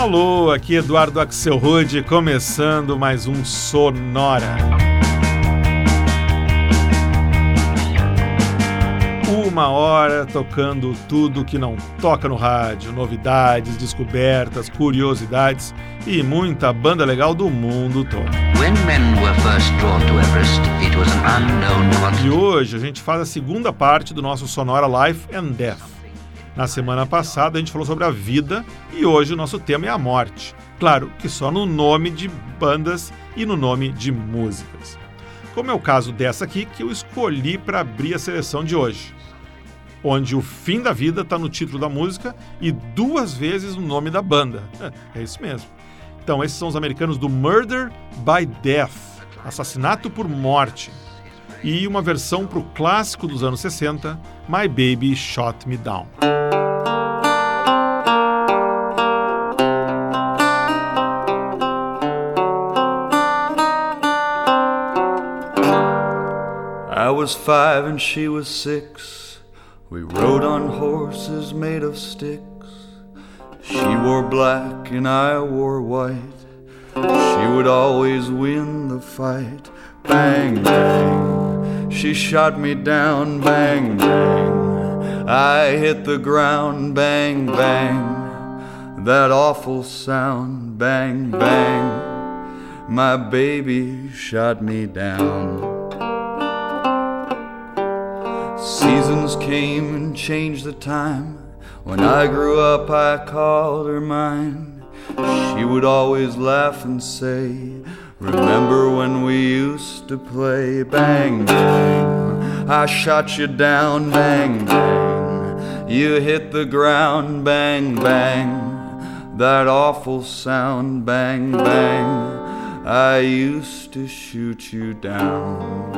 Alô, aqui Eduardo Axel Rude, começando mais um Sonora. Uma hora tocando tudo que não toca no rádio, novidades, descobertas, curiosidades e muita banda legal do mundo todo. E hoje a gente faz a segunda parte do nosso Sonora Life and Death. Na semana passada a gente falou sobre a vida e hoje o nosso tema é a morte. Claro que só no nome de bandas e no nome de músicas. Como é o caso dessa aqui que eu escolhi para abrir a seleção de hoje, onde o fim da vida está no título da música e duas vezes no nome da banda. É, é isso mesmo. Então, esses são os americanos do Murder by Death Assassinato por Morte e uma versão para o clássico dos anos 60, My Baby Shot Me Down. I was five and she was six. We rode on horses made of sticks. She wore black and I wore white. She would always win the fight. Bang, bang. She shot me down. Bang, bang. I hit the ground. Bang, bang. That awful sound. Bang, bang. My baby shot me down. Seasons came and changed the time. When I grew up, I called her mine. She would always laugh and say, Remember when we used to play? Bang, bang. I shot you down, bang, bang. You hit the ground, bang, bang. That awful sound, bang, bang. I used to shoot you down.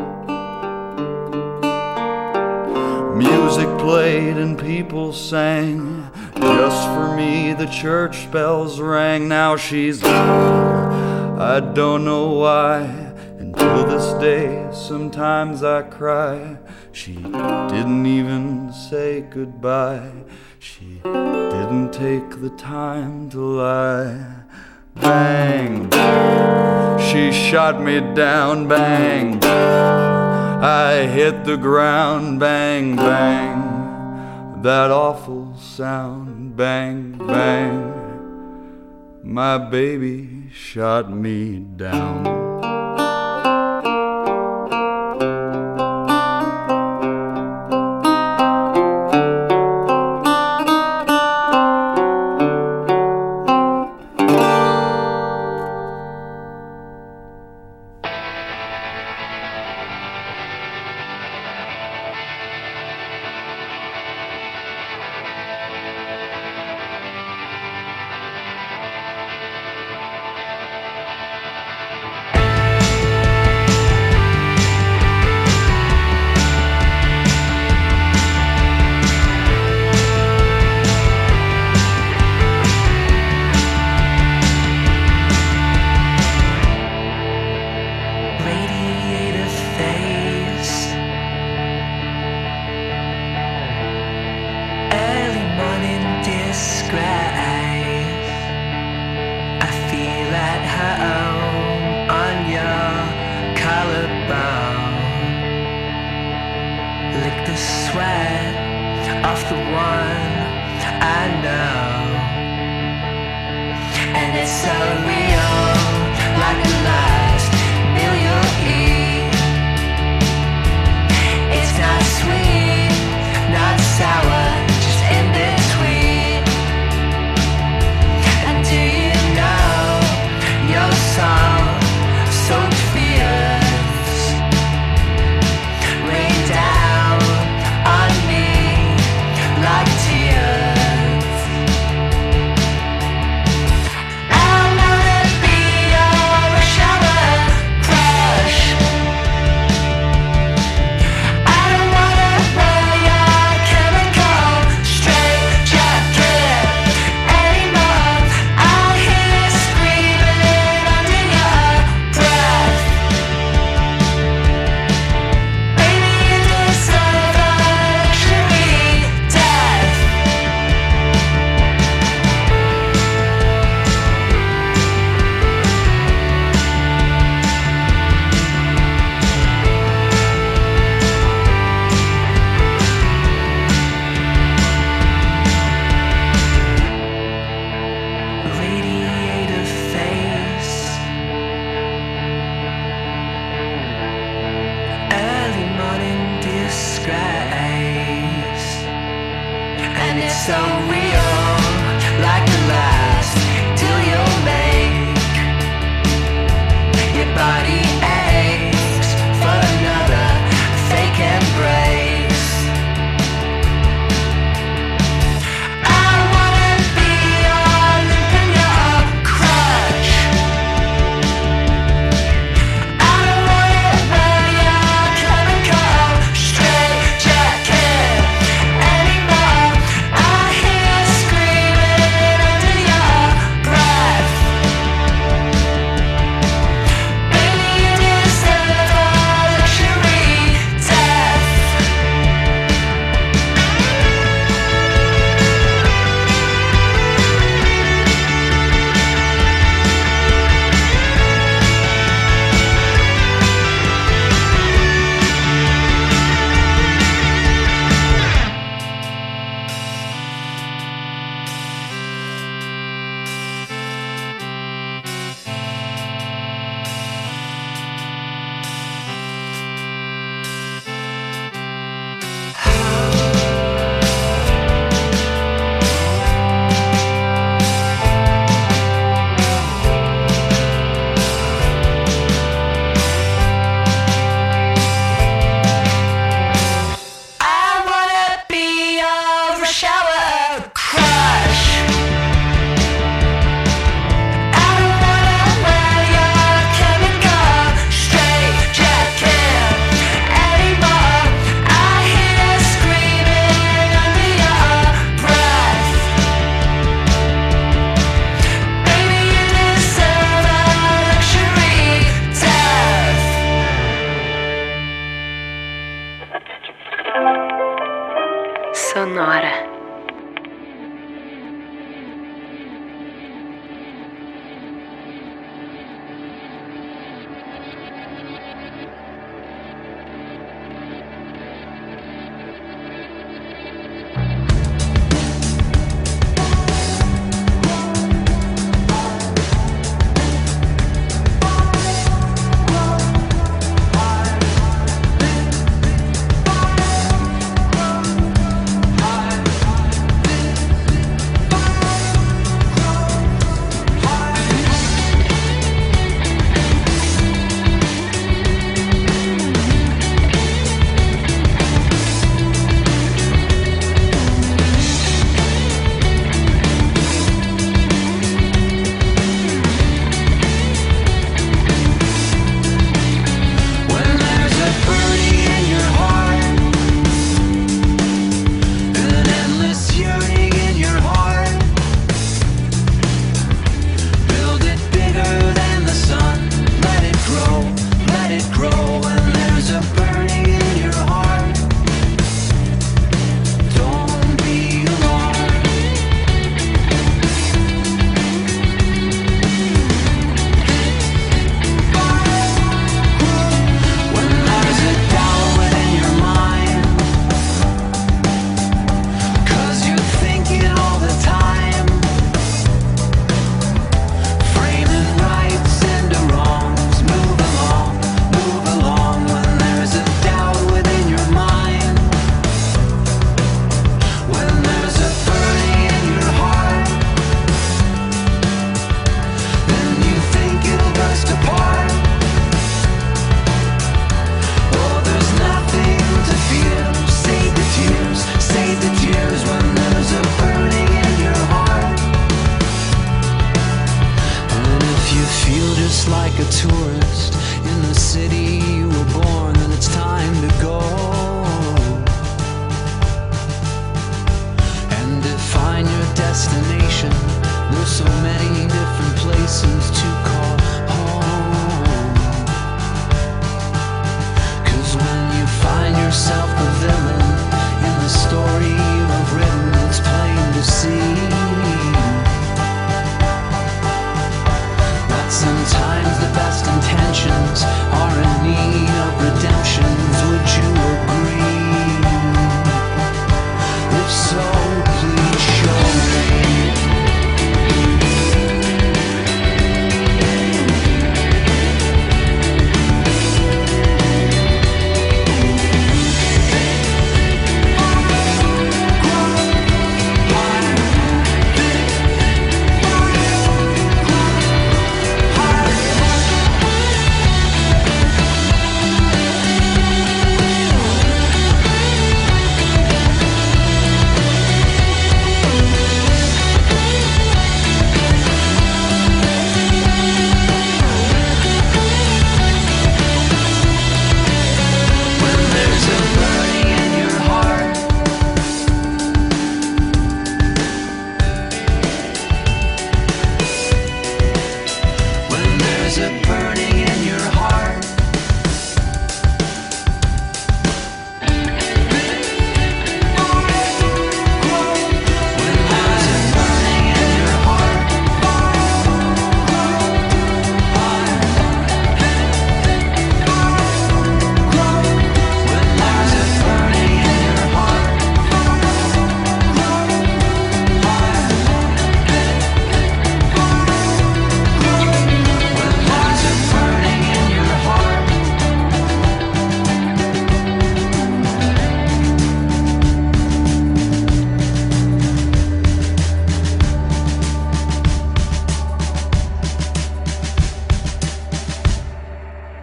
Music played and people sang. Just for me, the church bells rang. Now she's gone. I don't know why. Until this day, sometimes I cry. She didn't even say goodbye. She didn't take the time to lie. Bang. She shot me down. Bang. I hit the ground, bang, bang. That awful sound, bang, bang. My baby shot me down.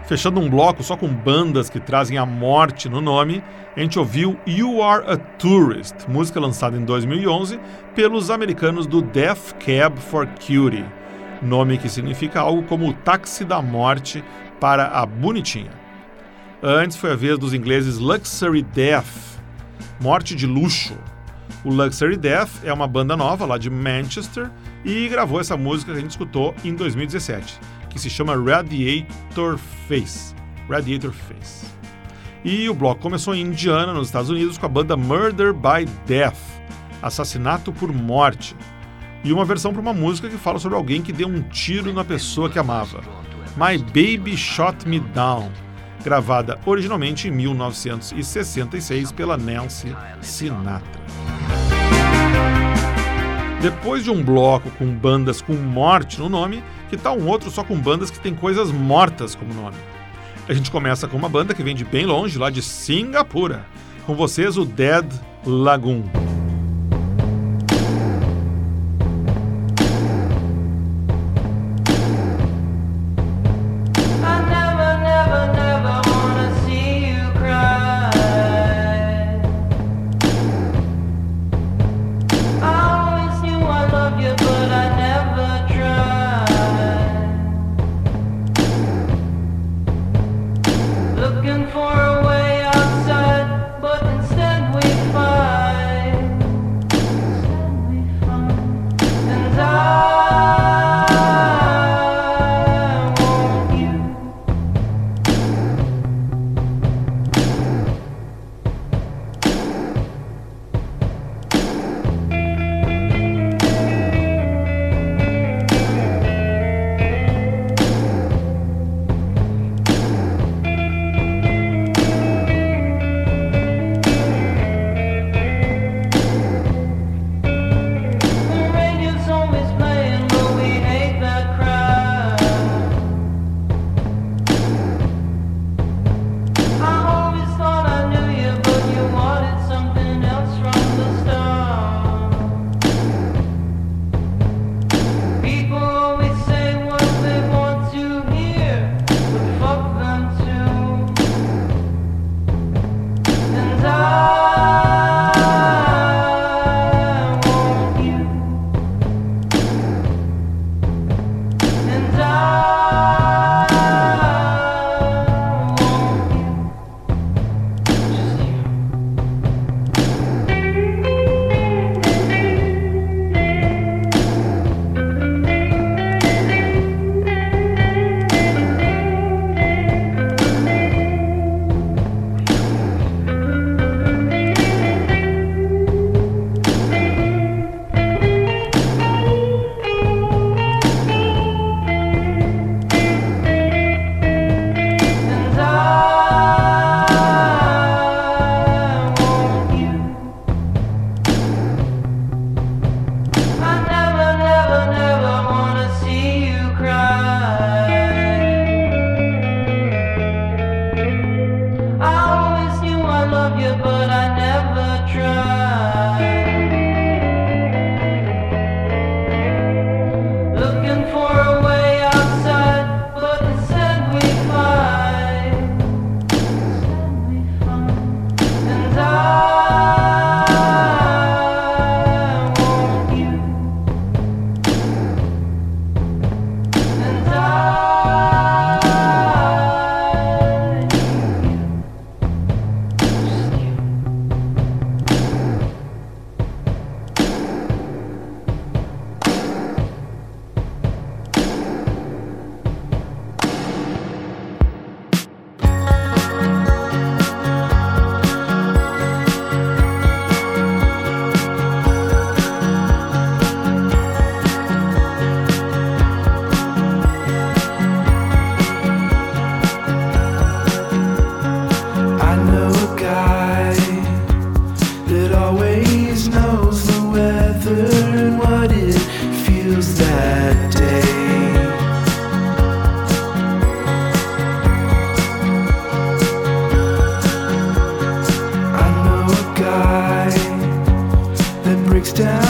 Fechando um bloco só com bandas que trazem a morte no nome, a gente ouviu You Are a Tourist, música lançada em 2011 pelos americanos do Death Cab for Cutie, nome que significa algo como o táxi da morte para a bonitinha. Antes foi a vez dos ingleses Luxury Death, morte de luxo. O Luxury Death é uma banda nova lá de Manchester e gravou essa música que a gente escutou em 2017 que se chama Radiator Face. Radiator Face. E o bloco começou em Indiana, nos Estados Unidos, com a banda Murder by Death Assassinato por Morte e uma versão para uma música que fala sobre alguém que deu um tiro na pessoa que amava. My Baby Shot Me Down, gravada originalmente em 1966 pela Nancy Sinatra. Depois de um bloco com bandas com morte no nome, que tal um outro só com bandas que tem coisas mortas como nome? A gente começa com uma banda que vem de bem longe, lá de Singapura. Com vocês, o Dead Lagoon. down.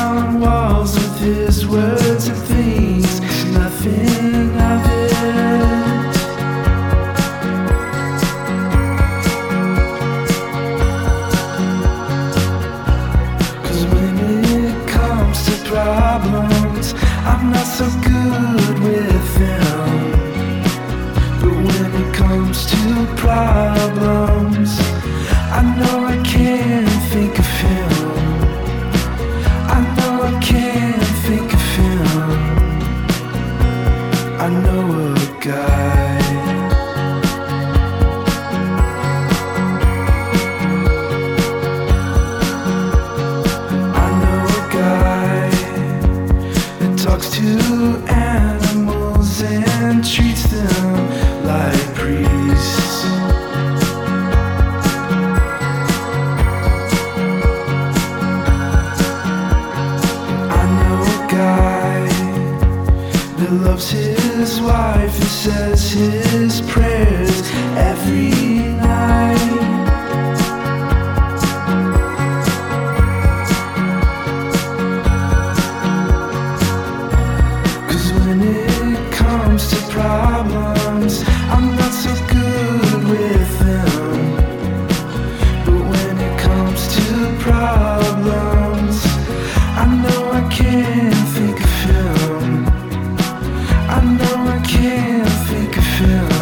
Think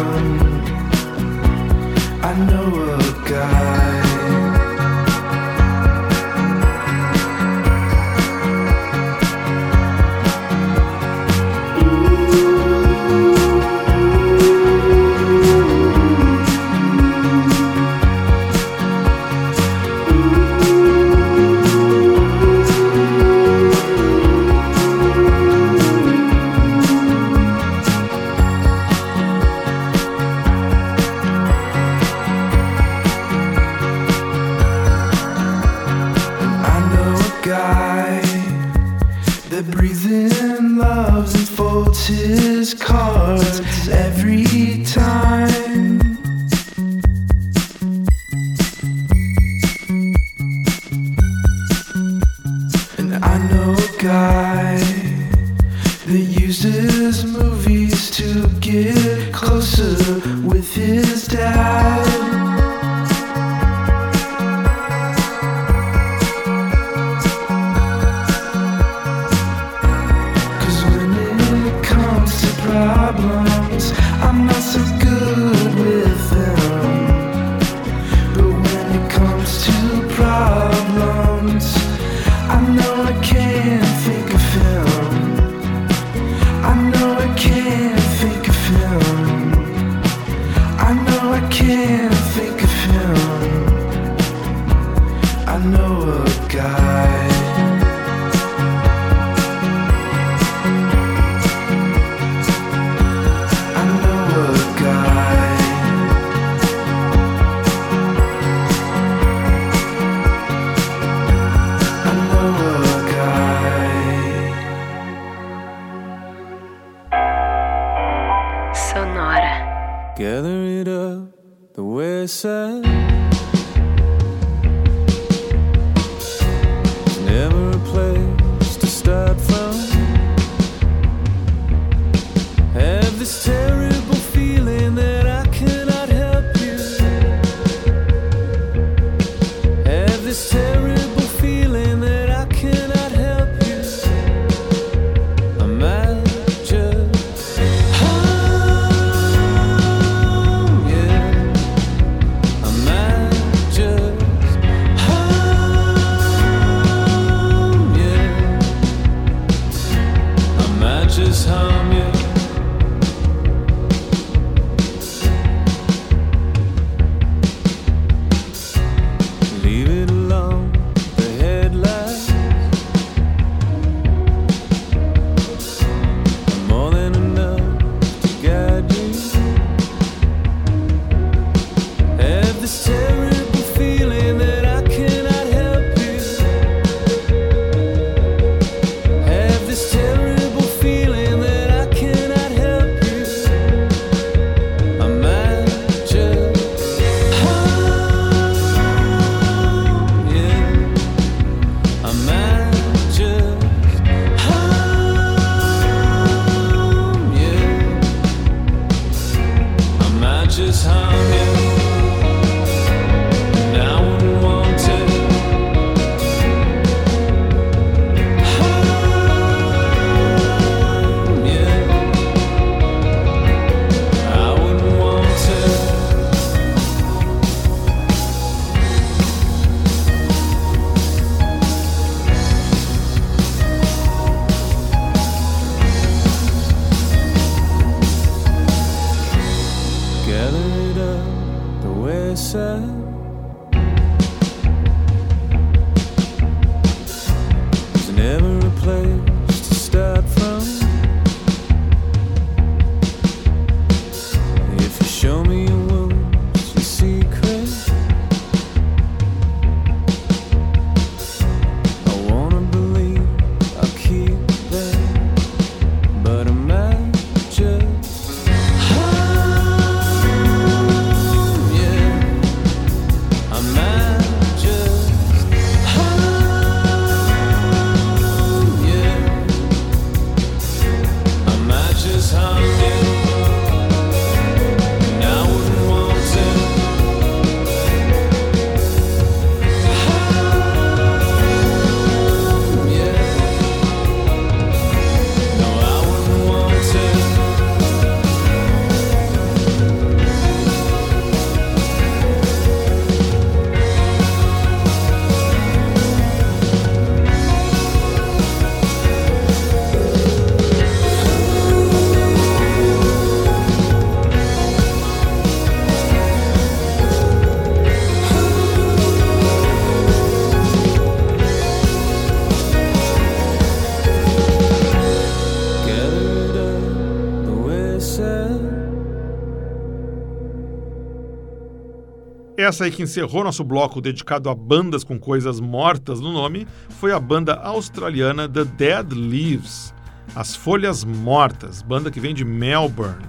essa aí que encerrou nosso bloco dedicado a bandas com coisas mortas no nome foi a banda australiana The Dead Leaves, As Folhas Mortas, banda que vem de Melbourne.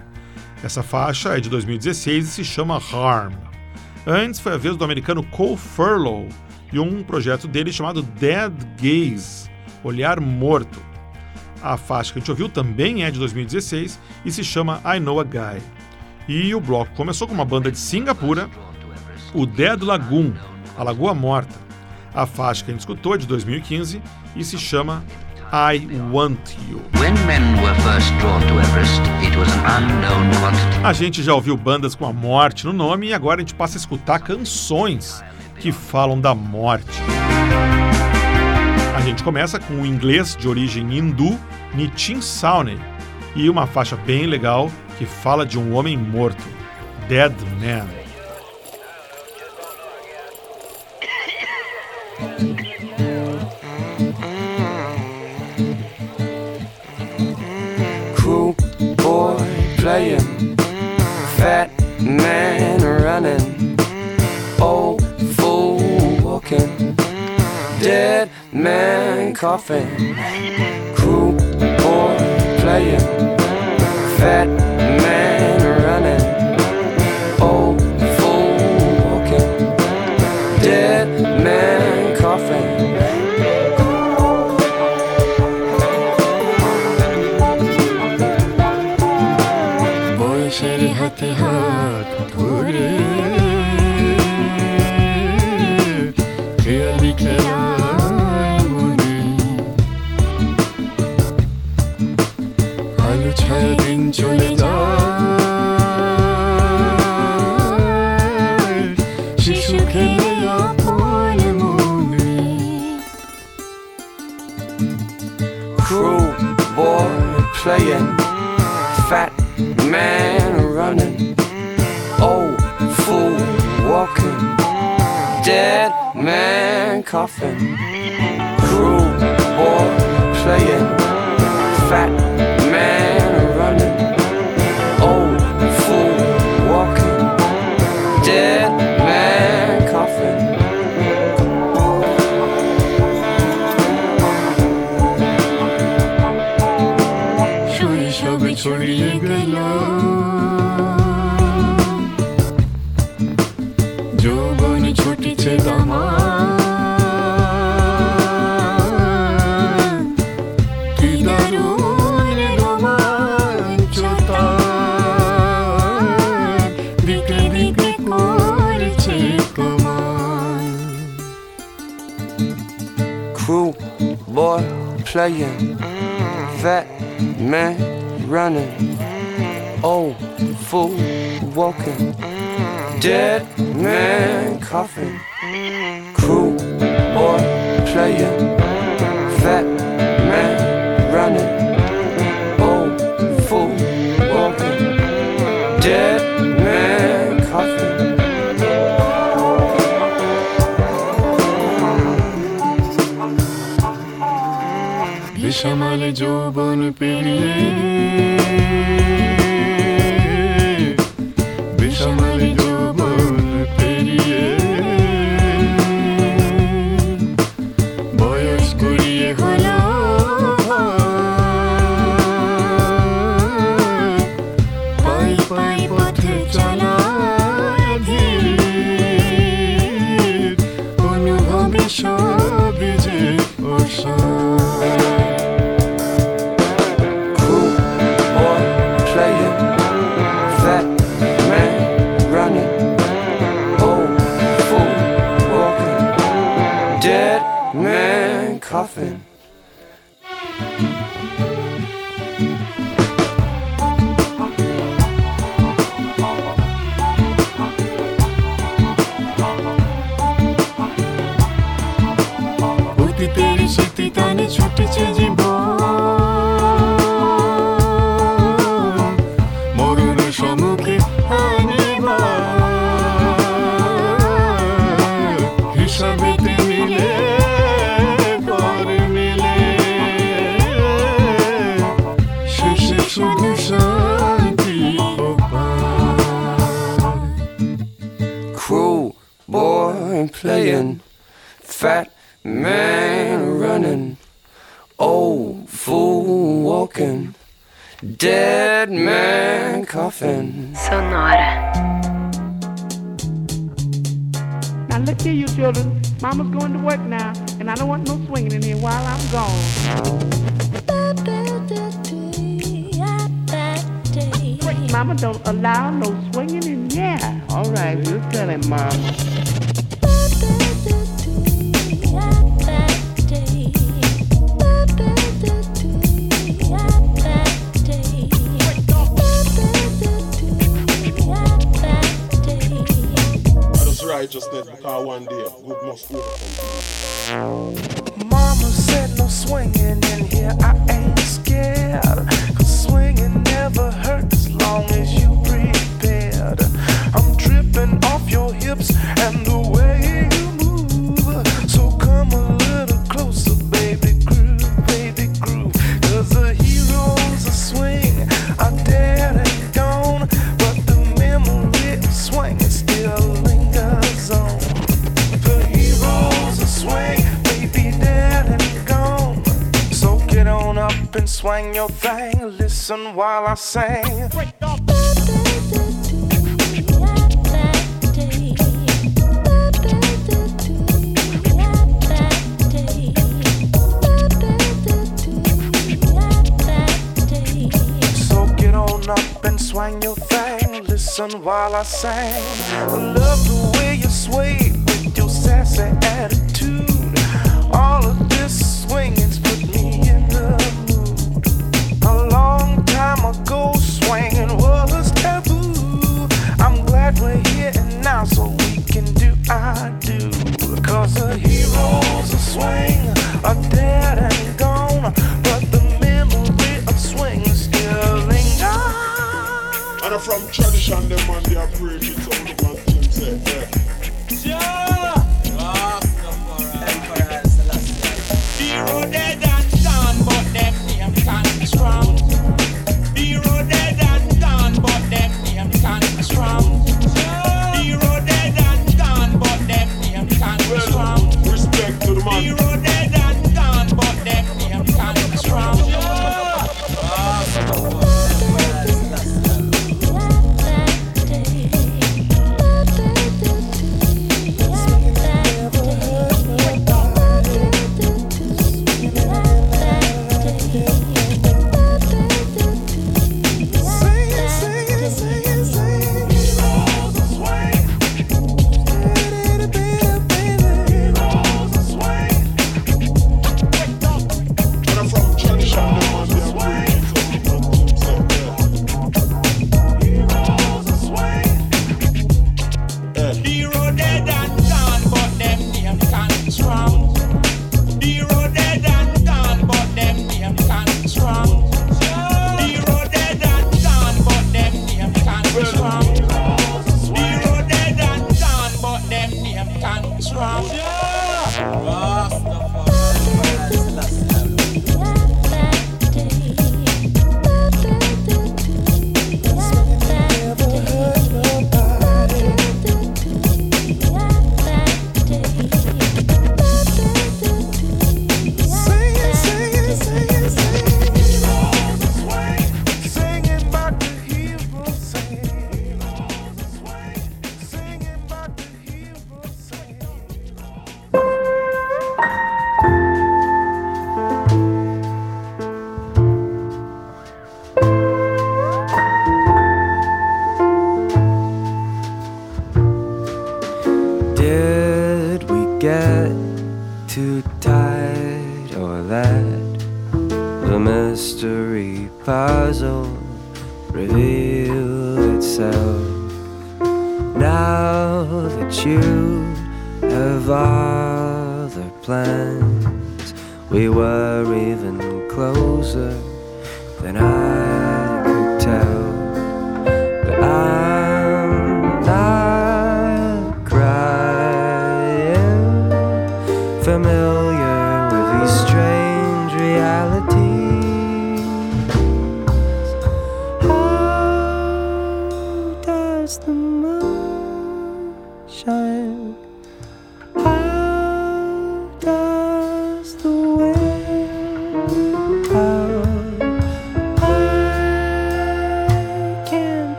Essa faixa é de 2016 e se chama Harm. Antes foi a vez do americano Cole Furlow e um projeto dele chamado Dead Gaze, Olhar Morto. A faixa que a gente ouviu também é de 2016 e se chama I Know a Guy. E o bloco começou com uma banda de Singapura, o Dead Lagoon, a Lagoa Morta. A faixa que a gente escutou é de 2015 e se chama I Want You. Everest. A gente já ouviu bandas com a morte no nome e agora a gente passa a escutar canções que falam da morte. A gente começa com o inglês de origem hindu Nitin Sawhney e uma faixa bem legal que fala de um homem morto, Dead Man. Cool boy playing, fat man running, old fool walking, dead man coughing. Cool boy playing, fat man fat man running, old fool walking, dead man coughing. Cruel boy playing, বিষমালে যৌবন পেরিয়ে छोटी तेरी शक्ति ताने छोटी dead man coffin. Sonora. Now look here, you children. Mama's going to work now, and I don't want no swinging in here while I'm gone. Mama don't allow no swinging in here. All right, we'll tell him, Mama. one day, good must overcome. hang your thing, listen while I sing. So get on up and swing your thing. Listen while I sing. I love the way you sway. that you have other plans. We were even closer than I.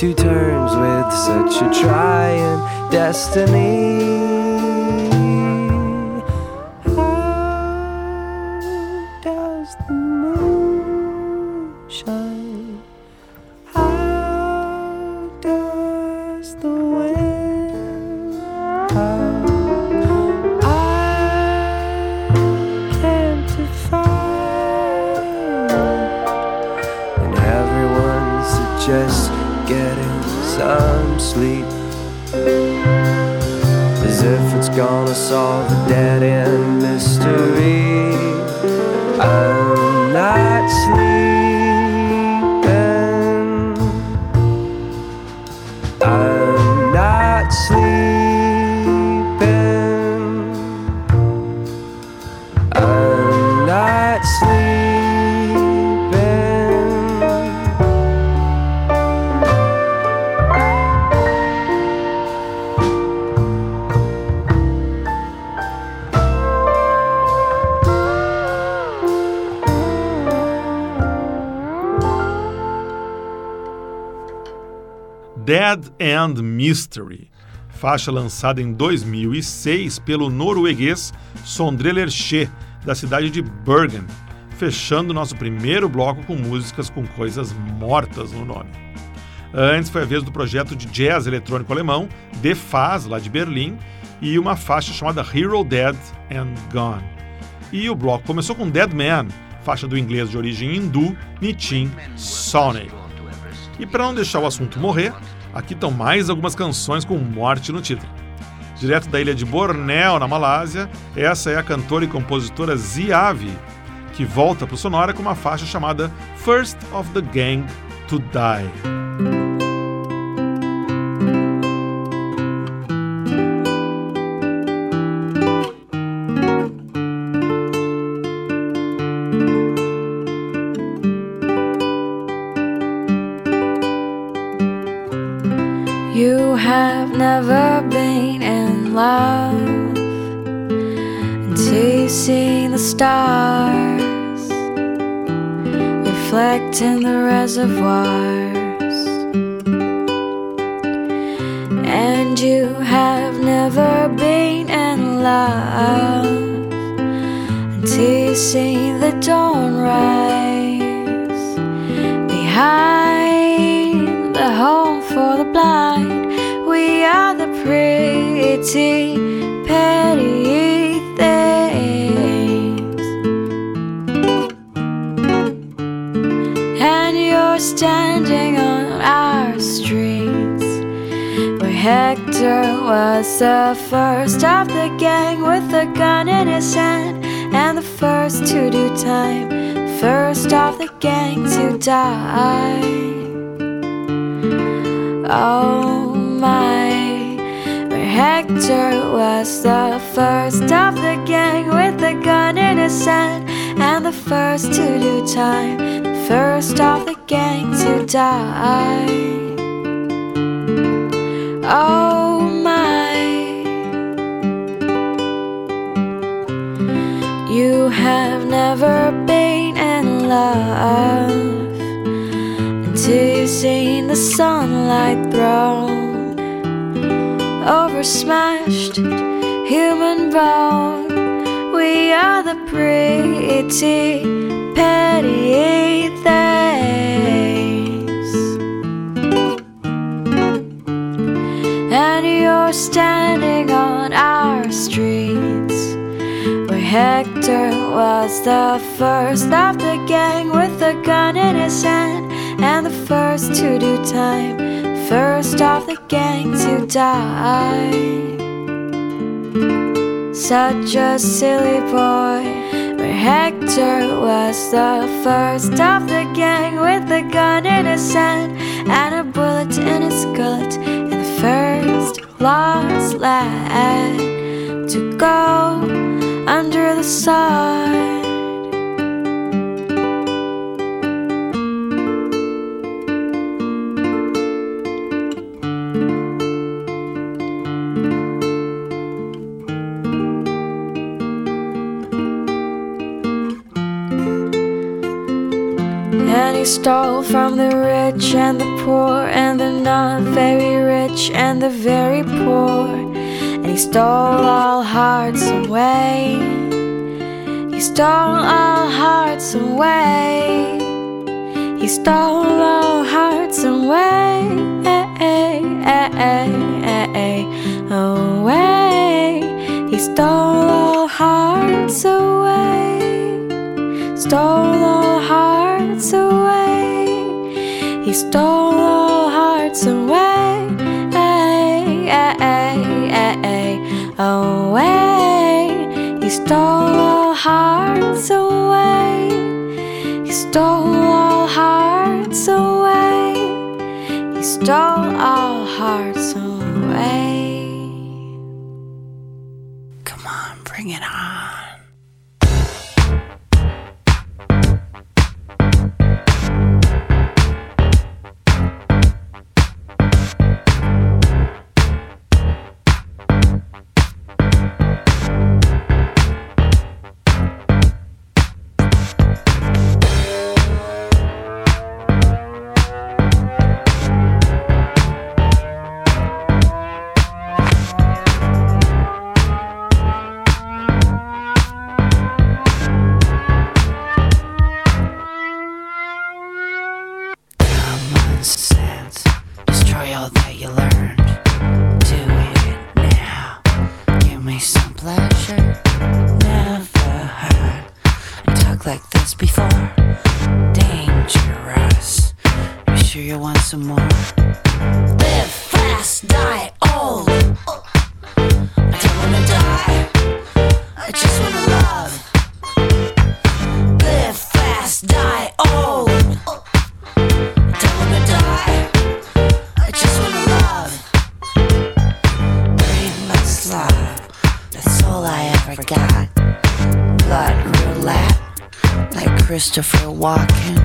Two terms with such a trying destiny. End Mystery, faixa lançada em 2006 pelo norueguês Sondre Lerche, da cidade de Bergen, fechando nosso primeiro bloco com músicas com coisas mortas no nome. Antes foi a vez do projeto de jazz eletrônico alemão The Faz, lá de Berlim, e uma faixa chamada Hero Dead and Gone. E o bloco começou com Dead Man, faixa do inglês de origem hindu, Nitin Soney. E para não deixar o assunto morrer, aqui estão mais algumas canções com morte no título. Direto da ilha de Bornéu, na Malásia, essa é a cantora e compositora Ziavi, que volta para o Sonora com uma faixa chamada First of the Gang to Die. Hector was the first of the gang with a gun in his hand and the first to do time, the first of the gang to die. Oh my, you have never been in love until you've seen the sunlight thrown over smashed human bone. We are the pretty, petty things. And you're standing on our streets where Hector was the first of the gang with a gun in his hand, and the first to do time, first of the gang to die. Such a silly boy. Where Hector was the first of the gang with a gun in his hand and a bullet in his gullet, and the first lost lad to go under the sun. Stole from the rich and the poor, and the not very rich and the very poor. And he stole all hearts away. He stole all hearts away. He stole all hearts away. Away. He stole all hearts away. Stole all hearts away. Stole all hearts away. Away. He stole all hearts away. He stole all hearts away. He stole all hearts away. Come on, bring it on. Talk like this before. Dangerous. You sure you want some more? Christopher Walken.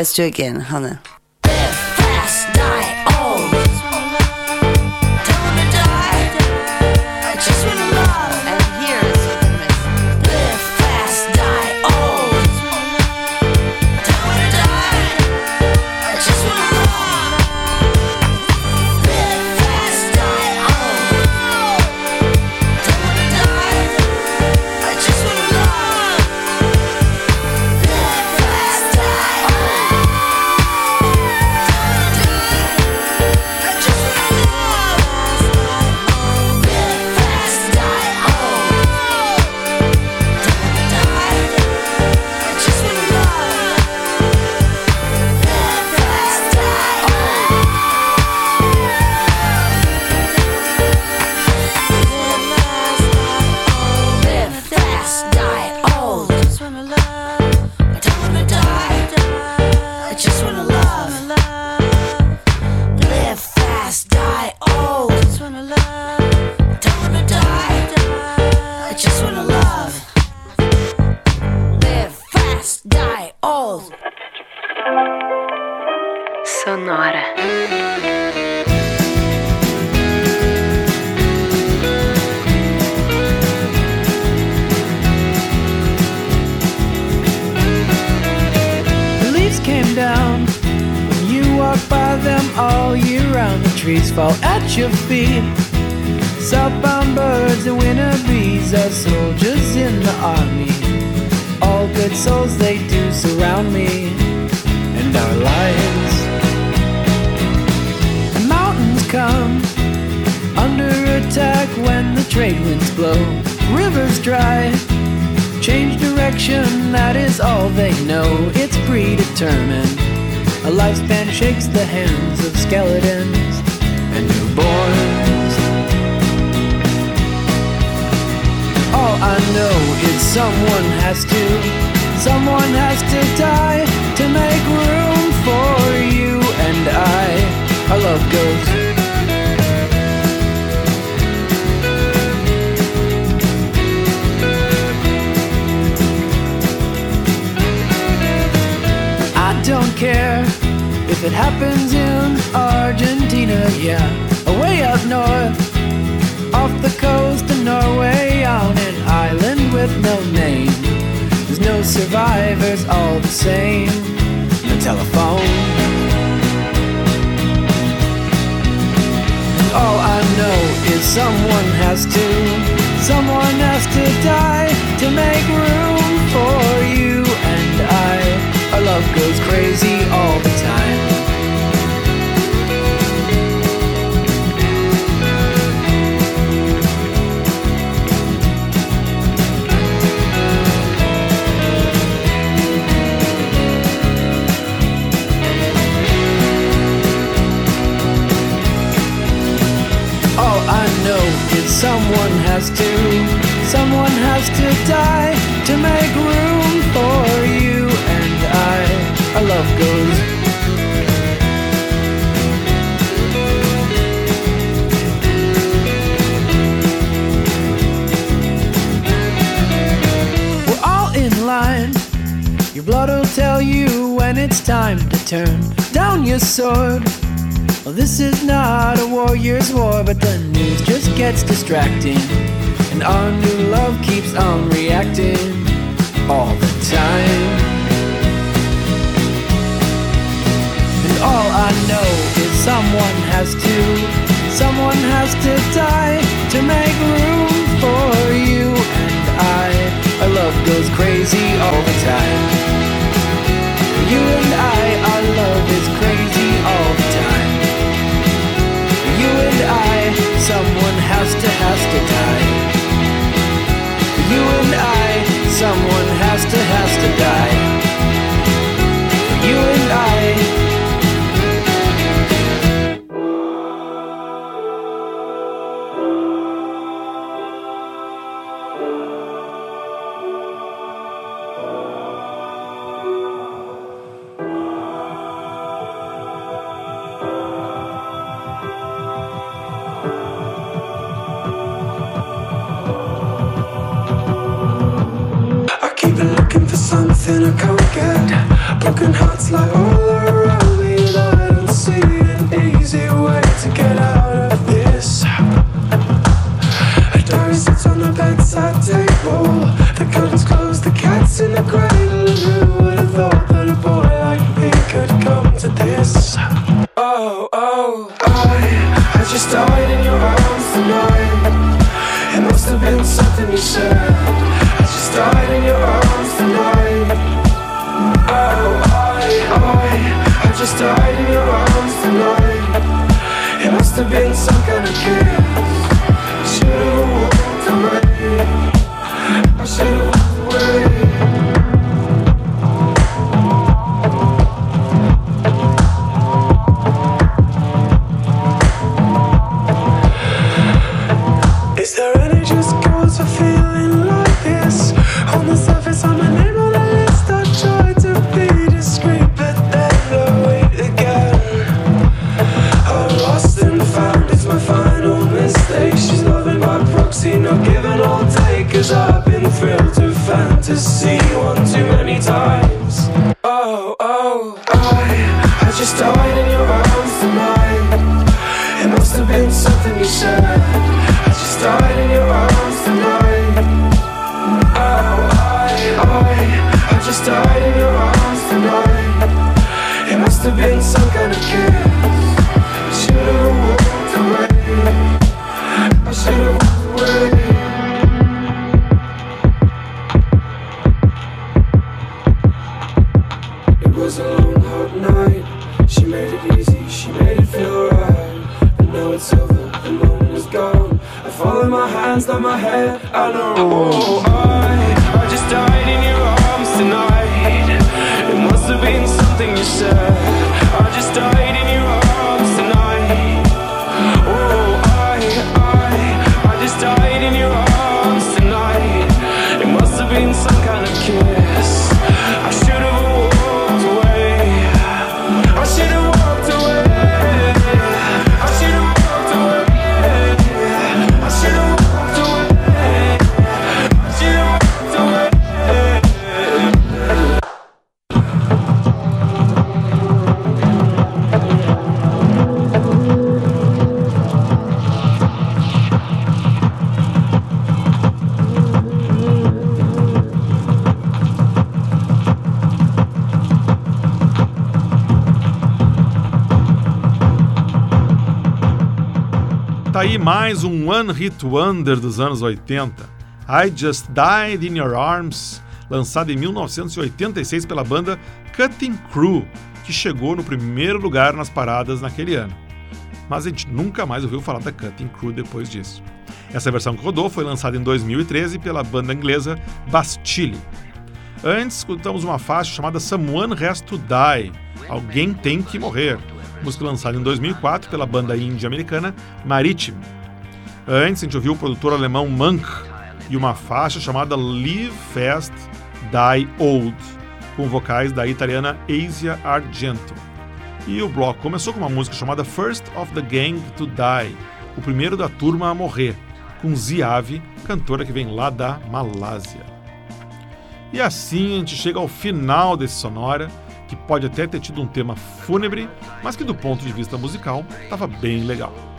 Let's do it again, Hannah. Down when you walk by them all year round. The trees fall at your feet. Southbound birds and winter bees are soldiers in the army. All good souls, they do surround me and our lives. Mountains come under attack when the trade winds blow. Rivers dry, change direction, that is all they know. It's predetermined. A lifespan shakes the hands of skeletons and newborns. All I know is someone has to, someone has to die to make room for you and I. Our love goes. Care if it happens in Argentina, yeah, away up north, off the coast of Norway, on an island with no name. There's no survivors, all the same. No telephone. And all I know is someone has to, someone has to die to make room for you love goes crazy all the time. It's time to turn down your sword. Well, this is not a warrior's war, but the news just gets distracting. And our new love keeps on reacting all the time. And all I know is someone has to, someone has to die to make room for you and I. Our love goes crazy all the time. Someone has to, has to die. Been some mais um One Hit Wonder dos anos 80. I Just Died in Your Arms, lançado em 1986 pela banda Cutting Crew, que chegou no primeiro lugar nas paradas naquele ano. Mas a gente nunca mais ouviu falar da Cutting Crew depois disso. Essa versão que rodou foi lançada em 2013 pela banda inglesa Bastille. Antes, escutamos uma faixa chamada Someone Has to Die Alguém Tem que Morrer música lançada em 2004 pela banda índia americana Maritime. Antes, a gente ouviu o produtor alemão Monk e uma faixa chamada Live Fast, Die Old, com vocais da italiana Asia Argento. E o bloco começou com uma música chamada First of the Gang to Die, o primeiro da turma a morrer, com Ziave, cantora que vem lá da Malásia. E assim a gente chega ao final desse Sonora, que pode até ter tido um tema fúnebre, mas que do ponto de vista musical estava bem legal.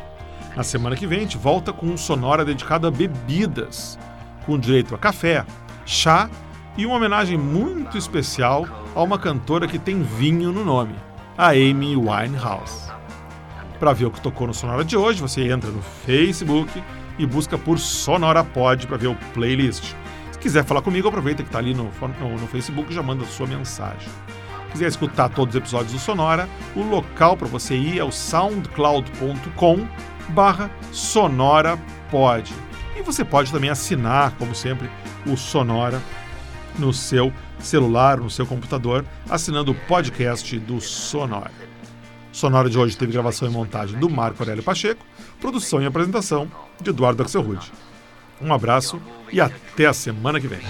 Na semana que vem a gente volta com um sonora dedicado a bebidas, com direito a café, chá e uma homenagem muito especial a uma cantora que tem vinho no nome, a Amy Winehouse. Para ver o que tocou no Sonora de hoje, você entra no Facebook e busca por Sonora Pod para ver o playlist. Se quiser falar comigo, aproveita que está ali no, no, no Facebook e já manda sua mensagem quiser escutar todos os episódios do Sonora, o local para você ir é o soundcloud.com barra sonorapod. E você pode também assinar, como sempre, o Sonora no seu celular, no seu computador, assinando o podcast do Sonora. Sonora de hoje teve gravação e montagem do Marco Aurélio Pacheco, produção e apresentação de Eduardo Axelrude. Um abraço e até a semana que vem.